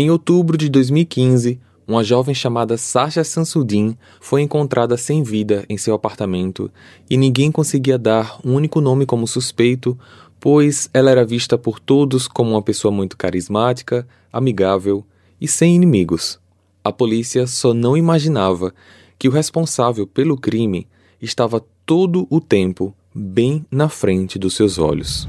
Em outubro de 2015, uma jovem chamada Sasha Sansudin foi encontrada sem vida em seu apartamento e ninguém conseguia dar um único nome como suspeito, pois ela era vista por todos como uma pessoa muito carismática, amigável e sem inimigos. A polícia só não imaginava que o responsável pelo crime estava todo o tempo bem na frente dos seus olhos.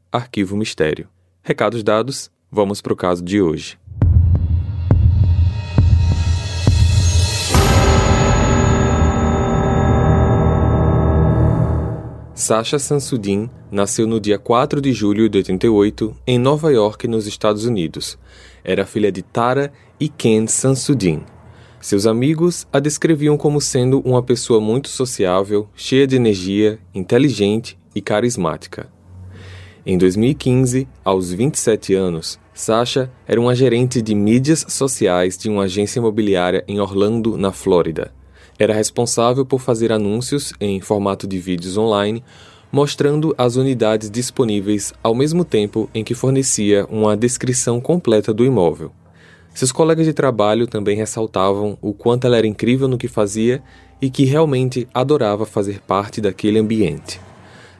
Arquivo Mistério. Recados dados, vamos para o caso de hoje. Sasha Sansudin nasceu no dia 4 de julho de 88 em Nova York, nos Estados Unidos. Era filha de Tara e Ken Sansudin. Seus amigos a descreviam como sendo uma pessoa muito sociável, cheia de energia, inteligente e carismática. Em 2015, aos 27 anos, Sasha era uma gerente de mídias sociais de uma agência imobiliária em Orlando, na Flórida era responsável por fazer anúncios em formato de vídeos online, mostrando as unidades disponíveis ao mesmo tempo em que fornecia uma descrição completa do imóvel. Seus colegas de trabalho também ressaltavam o quanto ela era incrível no que fazia e que realmente adorava fazer parte daquele ambiente.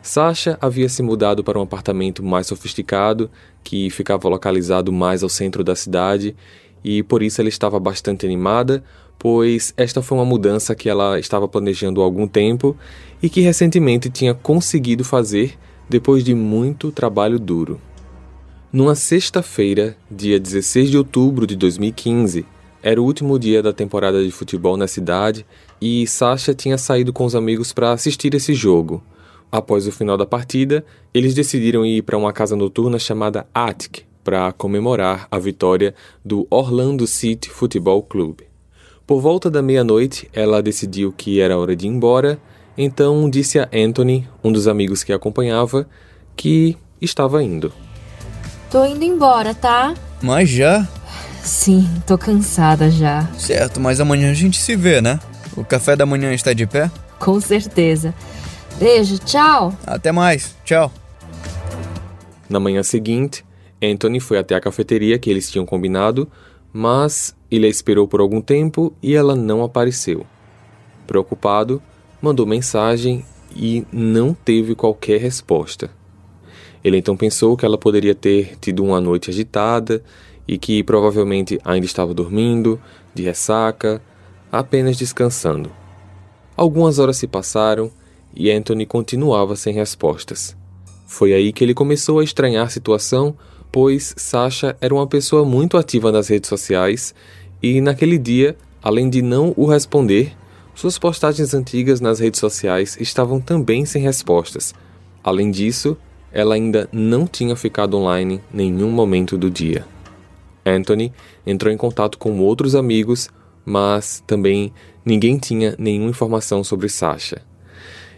Sasha havia se mudado para um apartamento mais sofisticado, que ficava localizado mais ao centro da cidade, e por isso ela estava bastante animada, pois esta foi uma mudança que ela estava planejando há algum tempo e que recentemente tinha conseguido fazer depois de muito trabalho duro. Numa sexta-feira, dia 16 de outubro de 2015, era o último dia da temporada de futebol na cidade e Sasha tinha saído com os amigos para assistir esse jogo. Após o final da partida, eles decidiram ir para uma casa noturna chamada Attic para comemorar a vitória do Orlando City Football Club. Por volta da meia-noite, ela decidiu que era hora de ir embora, então disse a Anthony, um dos amigos que a acompanhava, que estava indo. Tô indo embora, tá? Mas já? Sim, tô cansada já. Certo, mas amanhã a gente se vê, né? O café da manhã está de pé? Com certeza. Beijo, tchau. Até mais, tchau. Na manhã seguinte, Anthony foi até a cafeteria que eles tinham combinado, mas ele a esperou por algum tempo e ela não apareceu. Preocupado, mandou mensagem e não teve qualquer resposta. Ele então pensou que ela poderia ter tido uma noite agitada e que provavelmente ainda estava dormindo, de ressaca, apenas descansando. Algumas horas se passaram e Anthony continuava sem respostas. Foi aí que ele começou a estranhar a situação, pois Sasha era uma pessoa muito ativa nas redes sociais e naquele dia, além de não o responder, suas postagens antigas nas redes sociais estavam também sem respostas. Além disso, ela ainda não tinha ficado online nenhum momento do dia. Anthony entrou em contato com outros amigos, mas também ninguém tinha nenhuma informação sobre Sasha.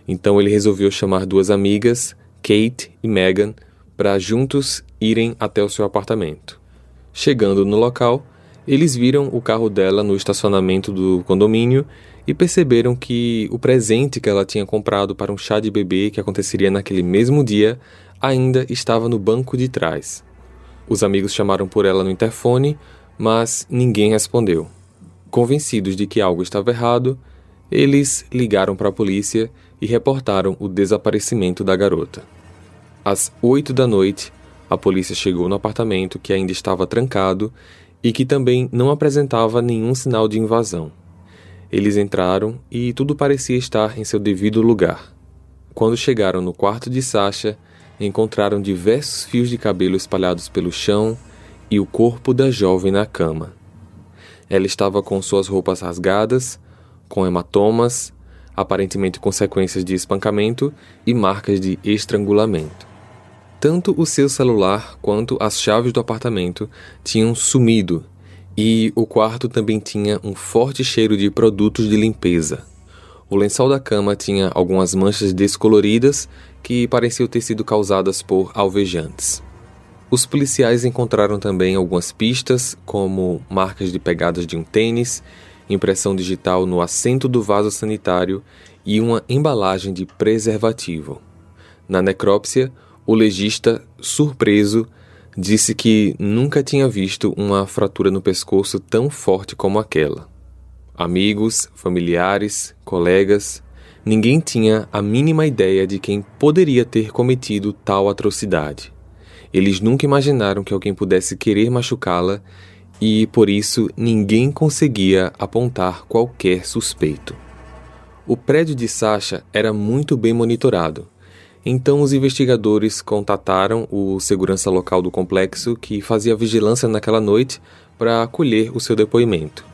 Então ele resolveu chamar duas amigas, Kate e Megan, para juntos irem até o seu apartamento. Chegando no local, eles viram o carro dela no estacionamento do condomínio e perceberam que o presente que ela tinha comprado para um chá de bebê que aconteceria naquele mesmo dia ainda estava no banco de trás. Os amigos chamaram por ela no interfone, mas ninguém respondeu. Convencidos de que algo estava errado, eles ligaram para a polícia e reportaram o desaparecimento da garota. Às oito da noite, a polícia chegou no apartamento que ainda estava trancado e que também não apresentava nenhum sinal de invasão. Eles entraram e tudo parecia estar em seu devido lugar. Quando chegaram no quarto de Sasha, encontraram diversos fios de cabelo espalhados pelo chão e o corpo da jovem na cama. Ela estava com suas roupas rasgadas, com hematomas, aparentemente consequências de espancamento e marcas de estrangulamento. Tanto o seu celular quanto as chaves do apartamento tinham sumido, E o quarto também tinha um forte cheiro de produtos de limpeza. O lençol da cama tinha algumas manchas descoloridas que pareciam ter sido causadas por alvejantes. Os policiais encontraram também algumas pistas, como marcas de pegadas de um tênis, impressão digital no assento do vaso sanitário e uma embalagem de preservativo. Na necrópsia, o legista, surpreso, disse que nunca tinha visto uma fratura no pescoço tão forte como aquela. Amigos, familiares, colegas, ninguém tinha a mínima ideia de quem poderia ter cometido tal atrocidade. Eles nunca imaginaram que alguém pudesse querer machucá-la e, por isso, ninguém conseguia apontar qualquer suspeito. O prédio de Sasha era muito bem monitorado. Então, os investigadores contataram o segurança local do complexo que fazia vigilância naquela noite para acolher o seu depoimento.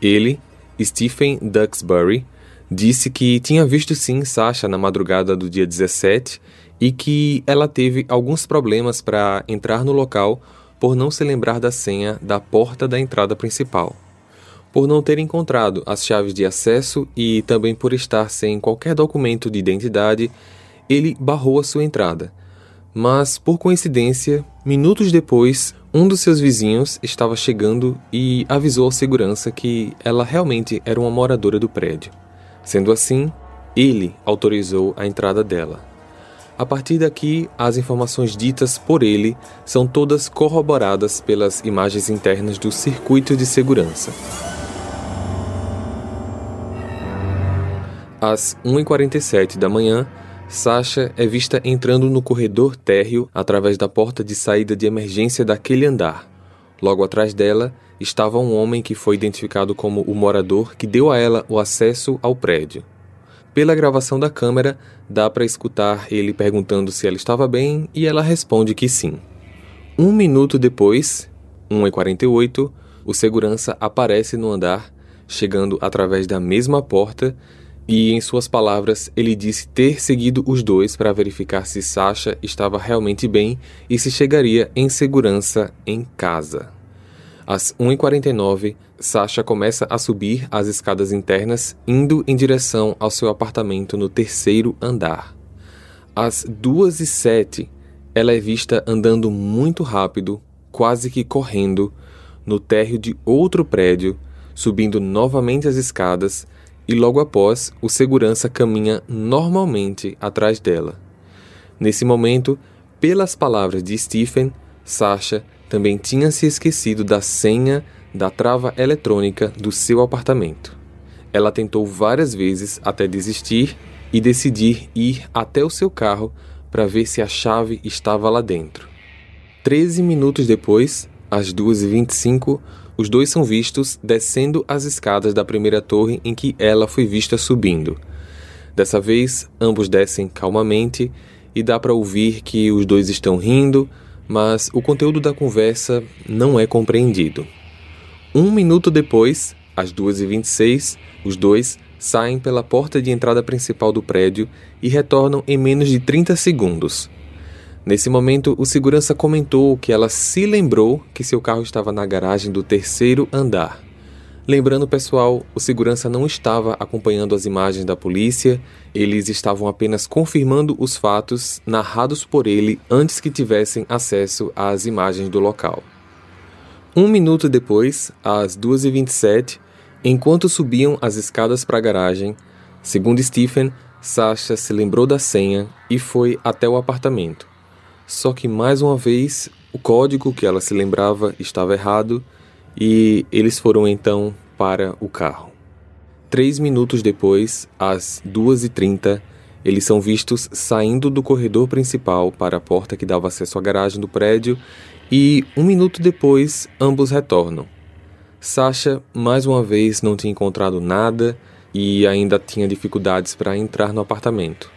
Ele, Stephen Duxbury, disse que tinha visto sim Sasha na madrugada do dia 17 e que ela teve alguns problemas para entrar no local por não se lembrar da senha da porta da entrada principal. Por não ter encontrado as chaves de acesso e também por estar sem qualquer documento de identidade, ele barrou a sua entrada. Mas, por coincidência, minutos depois, um dos seus vizinhos estava chegando e avisou ao segurança que ela realmente era uma moradora do prédio. Sendo assim, ele autorizou a entrada dela. A partir daqui, as informações ditas por ele são todas corroboradas pelas imagens internas do circuito de segurança. Às 1h47 da manhã, Sasha é vista entrando no corredor térreo através da porta de saída de emergência daquele andar. Logo atrás dela estava um homem que foi identificado como o morador que deu a ela o acesso ao prédio. Pela gravação da câmera, dá para escutar ele perguntando se ela estava bem e ela responde que sim. Um minuto depois, 1h48, o segurança aparece no andar, chegando através da mesma porta, e em suas palavras ele disse ter seguido os dois para verificar se Sasha estava realmente bem e se chegaria em segurança em casa. Às 1h49, Sasha começa a subir as escadas internas, indo em direção ao seu apartamento no terceiro andar. Às 2h07, ela é vista andando muito rápido, quase que correndo, no térreo de outro prédio, subindo novamente as escadas, e logo após, o segurança caminha normalmente atrás dela. Nesse momento, pelas palavras de Stephen, Sasha também tinha se esquecido da senha da trava eletrônica do seu apartamento. Ela tentou várias vezes até desistir e decidir ir até o seu carro para ver se a chave estava lá dentro. Treze minutos depois, às 2h25, os dois são vistos descendo as escadas da primeira torre em que ela foi vista subindo. Dessa vez, ambos descem calmamente e dá para ouvir que os dois estão rindo, mas o conteúdo da conversa não é compreendido. Um minuto depois, às 2h26, os dois saem pela porta de entrada principal do prédio e retornam em menos de 30 segundos. Nesse momento, o segurança comentou que ela se lembrou que seu carro estava na garagem do terceiro andar. Lembrando, pessoal, o segurança não estava acompanhando as imagens da polícia, eles estavam apenas confirmando os fatos narrados por ele antes que tivessem acesso às imagens do local. Um minuto depois, às 2h27, enquanto subiam as escadas para a garagem, segundo Stephen, Sasha se lembrou da senha e foi até o apartamento. Só que mais uma vez, o código que ela se lembrava estava errado e eles foram então para o carro. Três minutos depois, às 2h30, eles são vistos saindo do corredor principal para a porta que dava acesso à garagem do prédio e, um minuto depois, ambos retornam. Sasha, mais uma vez, não tinha encontrado nada e ainda tinha dificuldades para entrar no apartamento.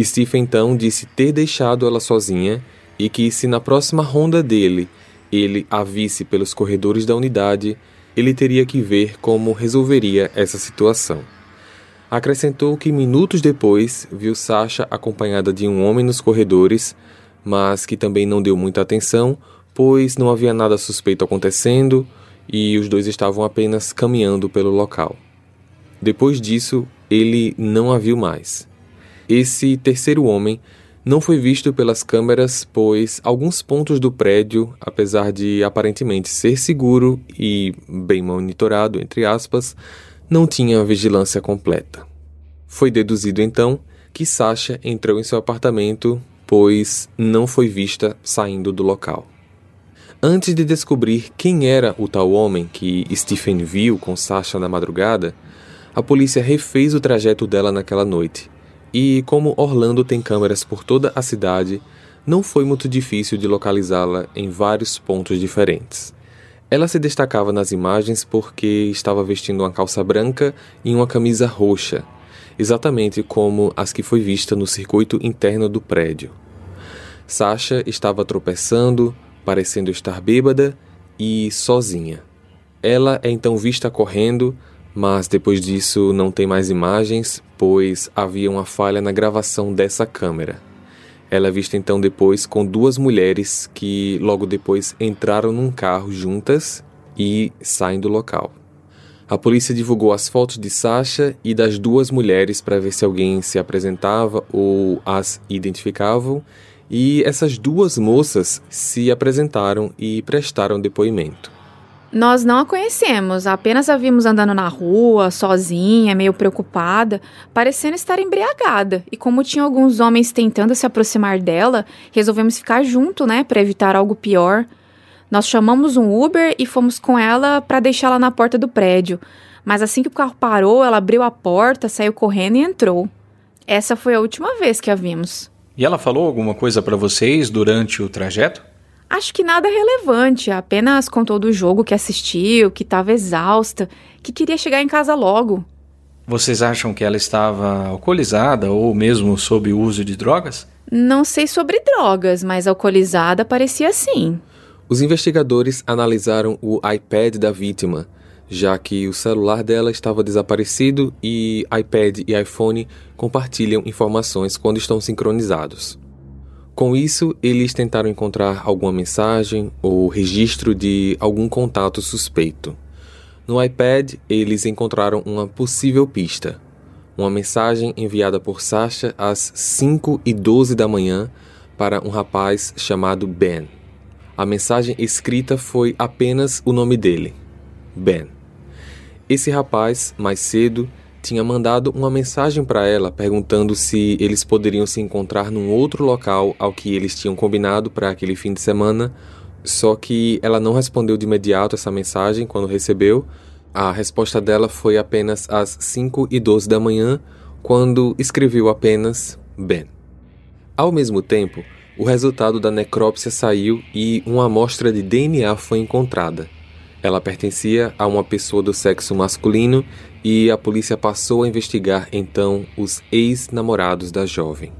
Steve então disse ter deixado ela sozinha e que, se na próxima ronda dele ele a visse pelos corredores da unidade, ele teria que ver como resolveria essa situação. Acrescentou que minutos depois viu Sasha acompanhada de um homem nos corredores, mas que também não deu muita atenção, pois não havia nada suspeito acontecendo e os dois estavam apenas caminhando pelo local. Depois disso, ele não a viu mais. Esse terceiro homem não foi visto pelas câmeras, pois alguns pontos do prédio, apesar de aparentemente ser seguro e bem monitorado, entre aspas, não tinha vigilância completa. Foi deduzido então que Sasha entrou em seu apartamento, pois não foi vista saindo do local. Antes de descobrir quem era o tal homem que Stephen viu com Sasha na madrugada, a polícia refez o trajeto dela naquela noite. E como Orlando tem câmeras por toda a cidade, não foi muito difícil de localizá-la em vários pontos diferentes. Ela se destacava nas imagens porque estava vestindo uma calça branca e uma camisa roxa, exatamente como as que foi vista no circuito interno do prédio. Sasha estava tropeçando, parecendo estar bêbada e sozinha. Ela é então vista correndo, mas depois disso não tem mais imagens, pois havia uma falha na gravação dessa câmera. Ela é vista então depois com duas mulheres que logo depois entraram num carro juntas e saem do local. A polícia divulgou as fotos de Sasha e das duas mulheres para ver se alguém se apresentava ou as identificavam, e essas duas moças se apresentaram e prestaram depoimento. Nós não a conhecemos, apenas a vimos andando na rua, sozinha, meio preocupada, parecendo estar embriagada. E como tinha alguns homens tentando se aproximar dela, resolvemos ficar junto, né, para evitar algo pior. Nós chamamos um Uber e fomos com ela para deixá-la na porta do prédio. Mas assim que o carro parou, ela abriu a porta, saiu correndo e entrou. Essa foi a última vez que a vimos. E ela falou alguma coisa para vocês durante o trajeto? Acho que nada relevante, apenas contou do jogo que assistiu, que estava exausta, que queria chegar em casa logo. Vocês acham que ela estava alcoolizada ou mesmo sob o uso de drogas? Não sei sobre drogas, mas alcoolizada parecia sim. Os investigadores analisaram o iPad da vítima, já que o celular dela estava desaparecido e iPad e iPhone compartilham informações quando estão sincronizados. Com isso, eles tentaram encontrar alguma mensagem ou registro de algum contato suspeito. No iPad, eles encontraram uma possível pista. Uma mensagem enviada por Sasha às 5 e 12 da manhã para um rapaz chamado Ben. A mensagem escrita foi apenas o nome dele, Ben. Esse rapaz, mais cedo, tinha mandado uma mensagem para ela perguntando se eles poderiam se encontrar num outro local ao que eles tinham combinado para aquele fim de semana. Só que ela não respondeu de imediato essa mensagem quando recebeu. A resposta dela foi apenas às 5 e 12 da manhã, quando escreveu apenas Ben. Ao mesmo tempo, o resultado da necrópsia saiu e uma amostra de DNA foi encontrada. Ela pertencia a uma pessoa do sexo masculino e a polícia passou a investigar então os ex-namorados da jovem.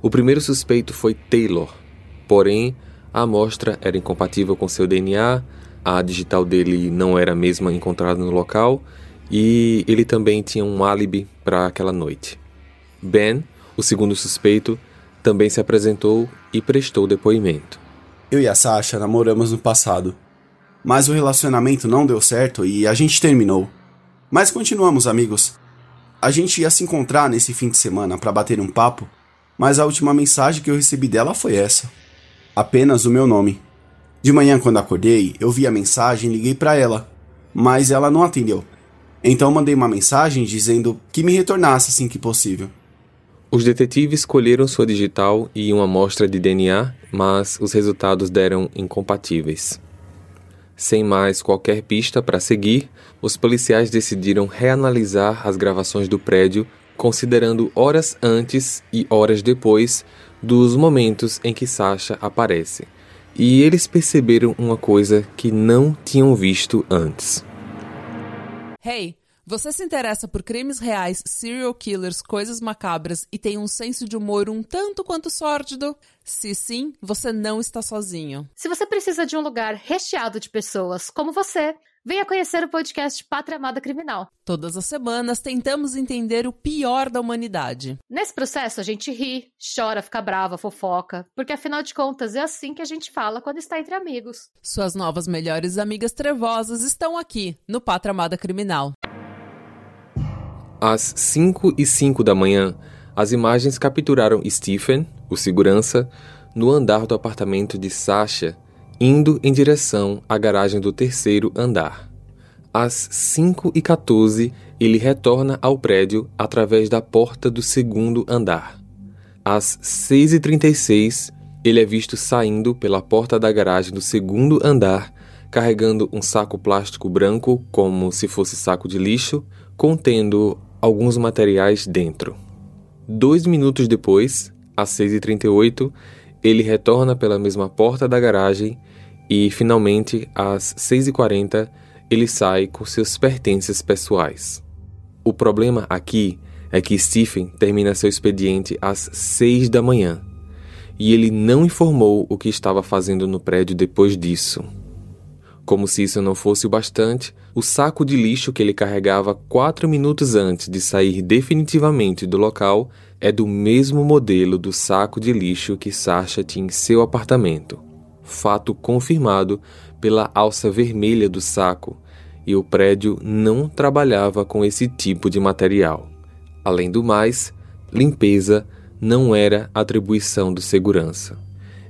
O primeiro suspeito foi Taylor, porém a amostra era incompatível com seu DNA, a digital dele não era a mesma encontrada no local e ele também tinha um álibi para aquela noite. Ben, o segundo suspeito, também se apresentou e prestou depoimento. Eu e a Sasha namoramos no passado, mas o relacionamento não deu certo e a gente terminou. Mas continuamos amigos. A gente ia se encontrar nesse fim de semana para bater um papo, mas a última mensagem que eu recebi dela foi essa. Apenas o meu nome. De manhã, quando acordei, eu vi a mensagem e liguei para ela, mas ela não atendeu. Então mandei uma mensagem dizendo que me retornasse assim que possível. Os detetives colheram sua digital e uma amostra de DNA, mas os resultados deram incompatíveis. Sem mais qualquer pista para seguir, os policiais decidiram reanalisar as gravações do prédio, considerando horas antes e horas depois dos momentos em que Sasha aparece. E eles perceberam uma coisa que não tinham visto antes. Hey, você se interessa por crimes reais, serial killers, coisas macabras e tem um senso de humor um tanto quanto sórdido? Se sim, você não está sozinho. Se você precisa de um lugar recheado de pessoas como você, Venha conhecer o podcast Pátria Amada Criminal. Todas as semanas tentamos entender o pior da humanidade. Nesse processo a gente ri, chora, fica brava, fofoca, porque afinal de contas é assim que a gente fala quando está entre amigos. Suas novas melhores amigas trevosas estão aqui no Pátria Amada Criminal. Às 5 e 5 da manhã, as imagens capturaram Stephen, o segurança, no andar do apartamento de Sasha indo em direção à garagem do terceiro andar. Às 5h14, ele retorna ao prédio através da porta do segundo andar. Às 6h36, ele é visto saindo pela porta da garagem do segundo andar, carregando um saco plástico branco, como se fosse saco de lixo, contendo alguns materiais dentro. Dois minutos depois, às 6h38, ele retorna pela mesma porta da garagem e, finalmente, às 6h40, ele sai com seus pertences pessoais. O problema aqui é que Stephen termina seu expediente às 6 da manhã e ele não informou o que estava fazendo no prédio depois disso. Como se isso não fosse o bastante, o saco de lixo que ele carregava quatro minutos antes de sair definitivamente do local é do mesmo modelo do saco de lixo que Sasha tinha em seu apartamento. Fato confirmado pela alça vermelha do saco, e o prédio não trabalhava com esse tipo de material. Além do mais, limpeza não era atribuição do segurança.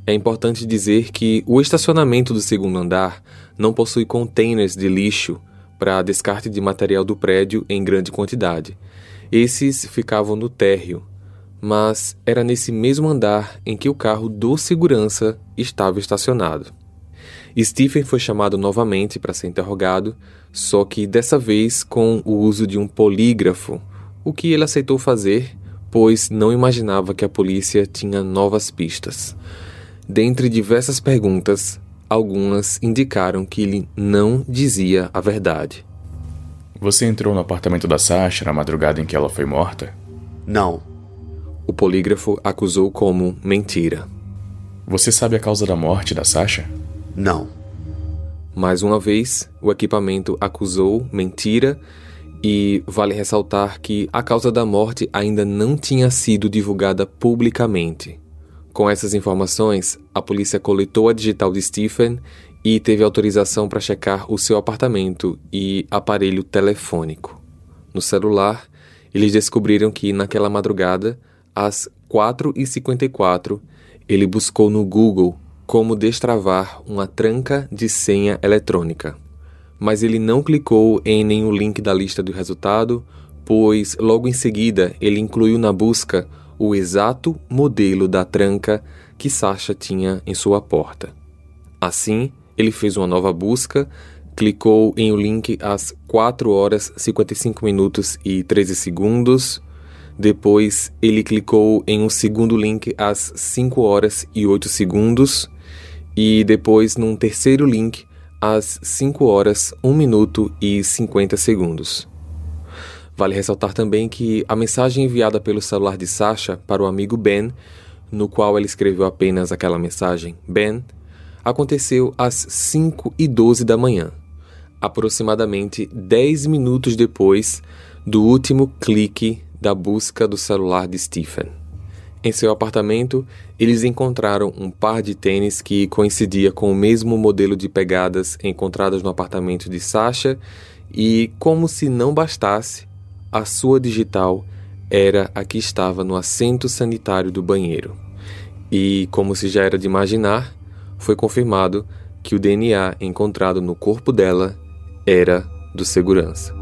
É importante dizer que o estacionamento do segundo andar não possui containers de lixo para descarte de material do prédio em grande quantidade. Esses ficavam no térreo, mas era nesse mesmo andar em que o carro do segurança estava estacionado. Stephen foi chamado novamente para ser interrogado, só que dessa vez com o uso de um polígrafo, o que ele aceitou fazer, pois não imaginava que a polícia tinha novas pistas. Dentre diversas perguntas, algumas indicaram que ele não dizia a verdade. Você entrou no apartamento da Sasha na madrugada em que ela foi morta? Não. O polígrafo acusou como mentira. Você sabe a causa da morte da Sasha? Não. Mais uma vez, o equipamento acusou mentira e vale ressaltar que a causa da morte ainda não tinha sido divulgada publicamente. Com essas informações, a polícia coletou a digital de Stephen e teve autorização para checar o seu apartamento e aparelho telefônico. No celular, eles descobriram que naquela madrugada, às 4h54, ele buscou no Google como destravar uma tranca de senha eletrônica. Mas ele não clicou em nenhum link da lista do resultado, pois logo em seguida ele incluiu na busca o exato modelo da tranca que Sasha tinha em sua porta. Assim, ele fez uma nova busca, clicou em o link às 4 horas 55 minutos e 13 segundos. Depois, ele clicou em um segundo link às 5 horas e 8 segundos. E depois, num terceiro link às 5 horas 1 minuto e 50 segundos. Vale ressaltar também que a mensagem enviada pelo celular de Sasha para o amigo Ben, no qual ela escreveu apenas aquela mensagem Ben, aconteceu às 5 e 12 da manhã, aproximadamente 10 minutos depois do último clique da busca do celular de Stephen. Em seu apartamento, eles encontraram um par de tênis que coincidia com o mesmo modelo de pegadas encontradas no apartamento de Sasha e, como se não bastasse, a sua digital era a que estava no assento sanitário do banheiro. E, como se já era de imaginar, foi confirmado que o DNA encontrado no corpo dela era do segurança.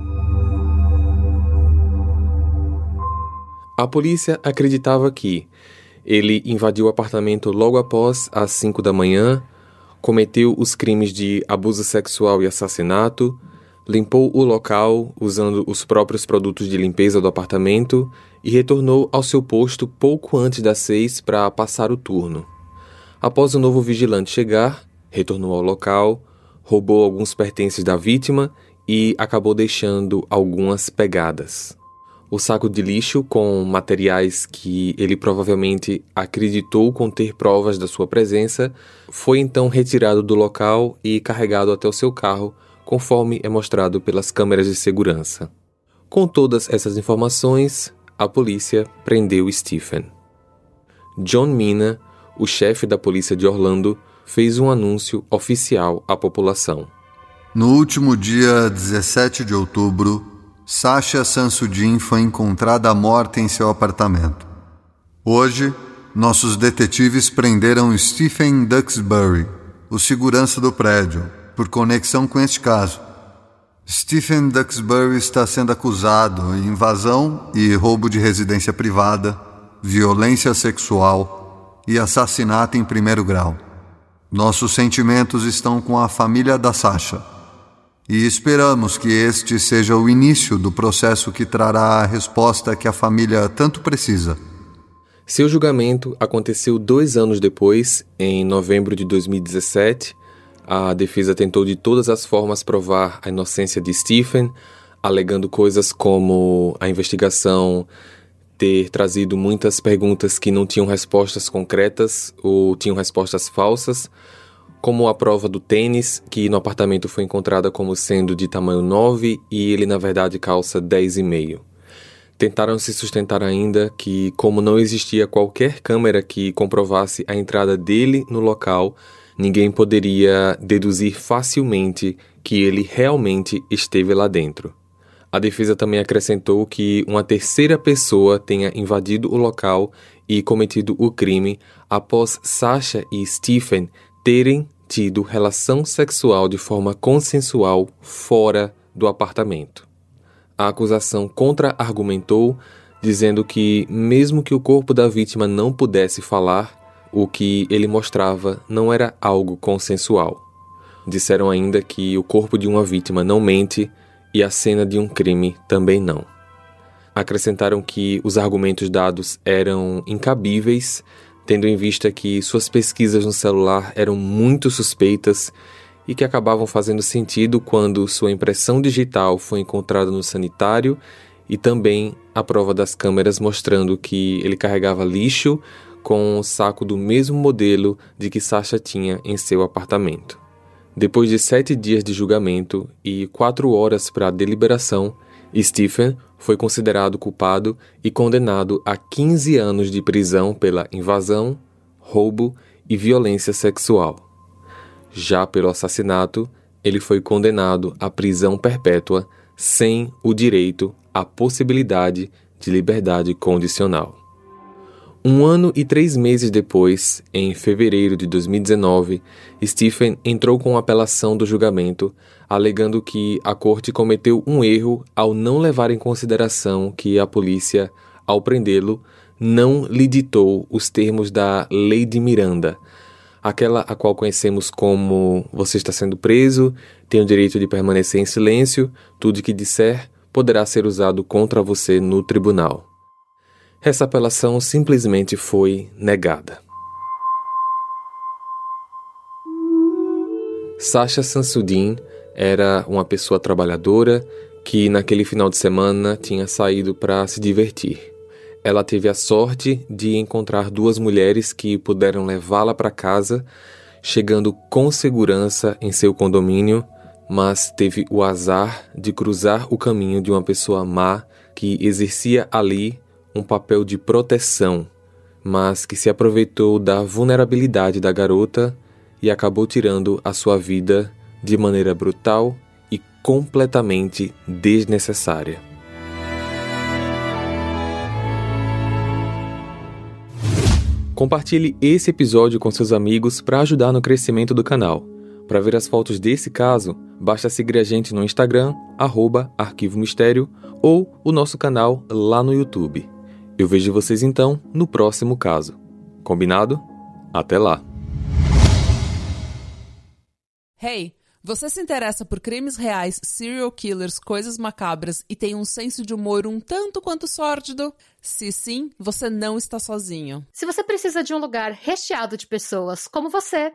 A polícia acreditava que ele invadiu o apartamento logo após as 5 da manhã, cometeu os crimes de abuso sexual e assassinato, limpou o local usando os próprios produtos de limpeza do apartamento e retornou ao seu posto pouco antes das seis para passar o turno. Após o novo vigilante chegar, retornou ao local, roubou alguns pertences da vítima e acabou deixando algumas pegadas. O saco de lixo com materiais que ele provavelmente acreditou conter provas da sua presença foi então retirado do local e carregado até o seu carro conforme é mostrado pelas câmeras de segurança. Com todas essas informações, a polícia prendeu Stephen. John Mina, o chefe da polícia de Orlando, fez um anúncio oficial à população. No último dia 17 de outubro, Sasha Sansudin foi encontrada morta em seu apartamento. Hoje, nossos detetives prenderam Stephen Duxbury, o segurança do prédio, por conexão com este caso. Stephen Duxbury está sendo acusado de invasão e roubo de residência privada, violência sexual e assassinato em primeiro grau. Nossos sentimentos estão com a família da Sasha e esperamos que este seja o início do processo que trará a resposta que a família tanto precisa. Seu julgamento aconteceu dois anos depois, em novembro de 2017. A defesa tentou de todas as formas provar a inocência de Stephen, alegando coisas como a investigação ter trazido muitas perguntas que não tinham respostas concretas ou tinham respostas falsas, como a prova do tênis, que no apartamento foi encontrada como sendo de tamanho 9 e ele na verdade calça 10,5. Tentaram se sustentar ainda que, como não existia qualquer câmera que comprovasse a entrada dele no local, ninguém poderia deduzir facilmente que ele realmente esteve lá dentro. A defesa também acrescentou que uma terceira pessoa tenha invadido o local e cometido o crime após Sasha e Stephen terem tido relação sexual de forma consensual fora do apartamento. A acusação contra-argumentou, dizendo que, mesmo que o corpo da vítima não pudesse falar, o que ele mostrava não era algo consensual. Disseram ainda que o corpo de uma vítima não mente e a cena de um crime também não. Acrescentaram que os argumentos dados eram incabíveis, tendo em vista que suas pesquisas no celular eram muito suspeitas e que acabavam fazendo sentido quando sua impressão digital foi encontrada no sanitário e também a prova das câmeras mostrando que ele carregava lixo com um saco do mesmo modelo de que Sasha tinha em seu apartamento. Depois de sete dias de julgamento e quatro horas para a deliberação, Stephen foi considerado culpado e condenado a 15 anos de prisão pela invasão, roubo e violência sexual. Já pelo assassinato, ele foi condenado à prisão perpétua sem o direito à possibilidade de liberdade condicional. Um ano e três meses depois, em fevereiro de 2019, Stephen entrou com apelação do julgamento, alegando que a corte cometeu um erro ao não levar em consideração que a polícia, ao prendê-lo, não lhe ditou os termos da Lei de Miranda, aquela a qual conhecemos como você está sendo preso, tem o direito de permanecer em silêncio, tudo que disser poderá ser usado contra você no tribunal. Essa apelação simplesmente foi negada. Sasha Sansudin era uma pessoa trabalhadora que naquele final de semana tinha saído para se divertir ela teve a sorte de encontrar duas mulheres que puderam levá-la para casa, chegando com segurança em seu condomínio, mas teve o azar de cruzar o caminho de uma pessoa má que exercia ali um papel de proteção, mas que se aproveitou da vulnerabilidade da garota e acabou tirando a sua vida de maneira brutal e completamente desnecessária. Compartilhe esse episódio com seus amigos para ajudar no crescimento do canal. Para ver as fotos desse caso, basta seguir a gente no Instagram, arroba Arquivo Mistério, ou o nosso canal lá no YouTube. Eu vejo vocês então no próximo caso. Combinado? Até lá! Hey! Você se interessa por crimes reais, serial killers, coisas macabras e tem um senso de humor um tanto quanto sórdido? Se sim, você não está sozinho. Se você precisa de um lugar recheado de pessoas como você,